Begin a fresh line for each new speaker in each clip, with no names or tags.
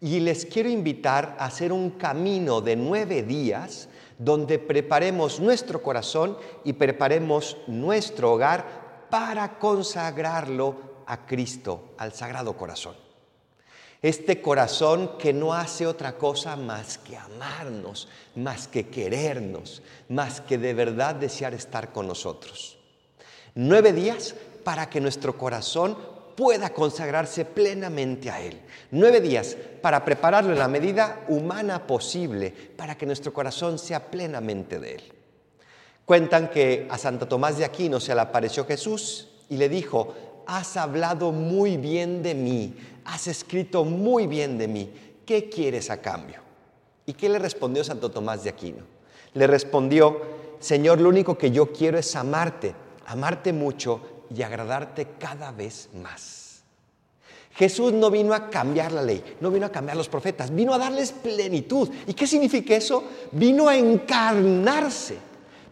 Y les quiero invitar a hacer un camino de nueve días donde preparemos nuestro corazón y preparemos nuestro hogar para consagrarlo a Cristo, al Sagrado Corazón. Este corazón que no hace otra cosa más que amarnos, más que querernos, más que de verdad desear estar con nosotros. Nueve días para que nuestro corazón pueda consagrarse plenamente a Él. Nueve días para prepararlo en la medida humana posible para que nuestro corazón sea plenamente de Él. Cuentan que a Santo Tomás de Aquino se le apareció Jesús y le dijo, has hablado muy bien de mí, has escrito muy bien de mí, ¿qué quieres a cambio? ¿Y qué le respondió Santo Tomás de Aquino? Le respondió, Señor, lo único que yo quiero es amarte, amarte mucho y agradarte cada vez más. Jesús no vino a cambiar la ley, no vino a cambiar los profetas, vino a darles plenitud. ¿Y qué significa eso? Vino a encarnarse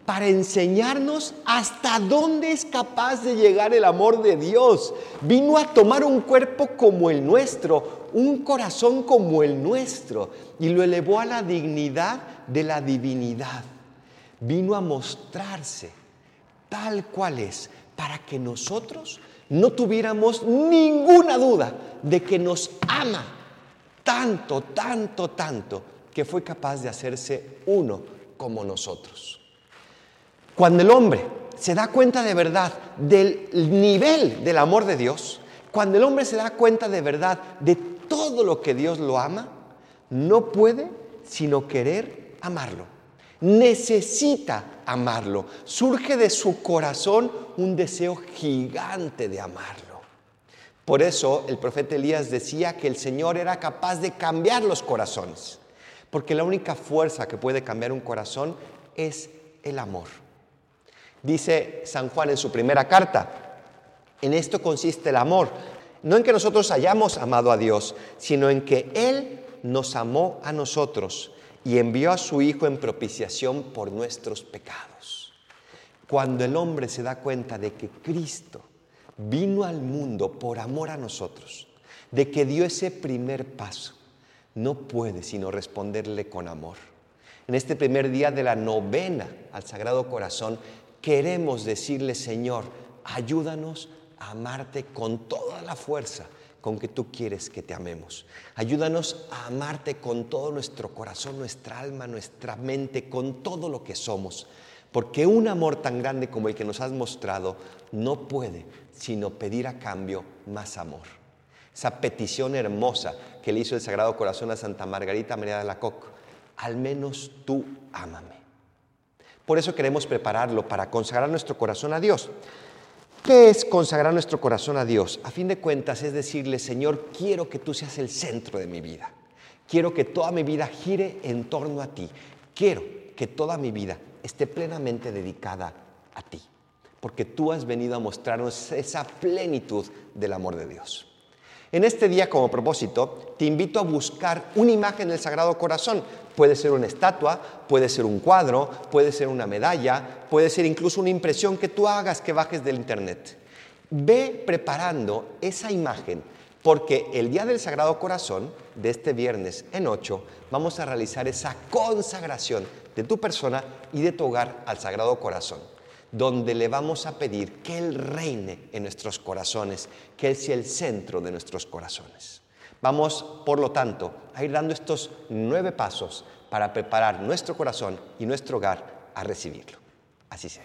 para enseñarnos hasta dónde es capaz de llegar el amor de Dios. Vino a tomar un cuerpo como el nuestro, un corazón como el nuestro, y lo elevó a la dignidad de la divinidad. Vino a mostrarse tal cual es, para que nosotros no tuviéramos ninguna duda de que nos ama tanto, tanto, tanto, que fue capaz de hacerse uno como nosotros. Cuando el hombre se da cuenta de verdad del nivel del amor de Dios, cuando el hombre se da cuenta de verdad de todo lo que Dios lo ama, no puede sino querer amarlo. Necesita amarlo. Surge de su corazón un deseo gigante de amarlo. Por eso el profeta Elías decía que el Señor era capaz de cambiar los corazones. Porque la única fuerza que puede cambiar un corazón es el amor. Dice San Juan en su primera carta, en esto consiste el amor, no en que nosotros hayamos amado a Dios, sino en que Él nos amó a nosotros y envió a su Hijo en propiciación por nuestros pecados. Cuando el hombre se da cuenta de que Cristo vino al mundo por amor a nosotros, de que dio ese primer paso, no puede sino responderle con amor. En este primer día de la novena al Sagrado Corazón, queremos decirle, Señor, ayúdanos a amarte con toda la fuerza con que tú quieres que te amemos. Ayúdanos a amarte con todo nuestro corazón, nuestra alma, nuestra mente, con todo lo que somos. Porque un amor tan grande como el que nos has mostrado no puede sino pedir a cambio más amor. Esa petición hermosa que le hizo el Sagrado Corazón a Santa Margarita María de la Coque, al menos tú ámame. Por eso queremos prepararlo para consagrar nuestro corazón a Dios. ¿Qué es consagrar nuestro corazón a Dios? A fin de cuentas es decirle, Señor, quiero que tú seas el centro de mi vida. Quiero que toda mi vida gire en torno a ti. Quiero que toda mi vida esté plenamente dedicada a ti. Porque tú has venido a mostrarnos esa plenitud del amor de Dios. En este día como propósito, te invito a buscar una imagen del Sagrado Corazón. Puede ser una estatua, puede ser un cuadro, puede ser una medalla, puede ser incluso una impresión que tú hagas que bajes del internet. Ve preparando esa imagen, porque el día del Sagrado Corazón, de este viernes en 8, vamos a realizar esa consagración de tu persona y de tu hogar al Sagrado Corazón donde le vamos a pedir que Él reine en nuestros corazones, que Él sea el centro de nuestros corazones. Vamos, por lo tanto, a ir dando estos nueve pasos para preparar nuestro corazón y nuestro hogar a recibirlo. Así sea.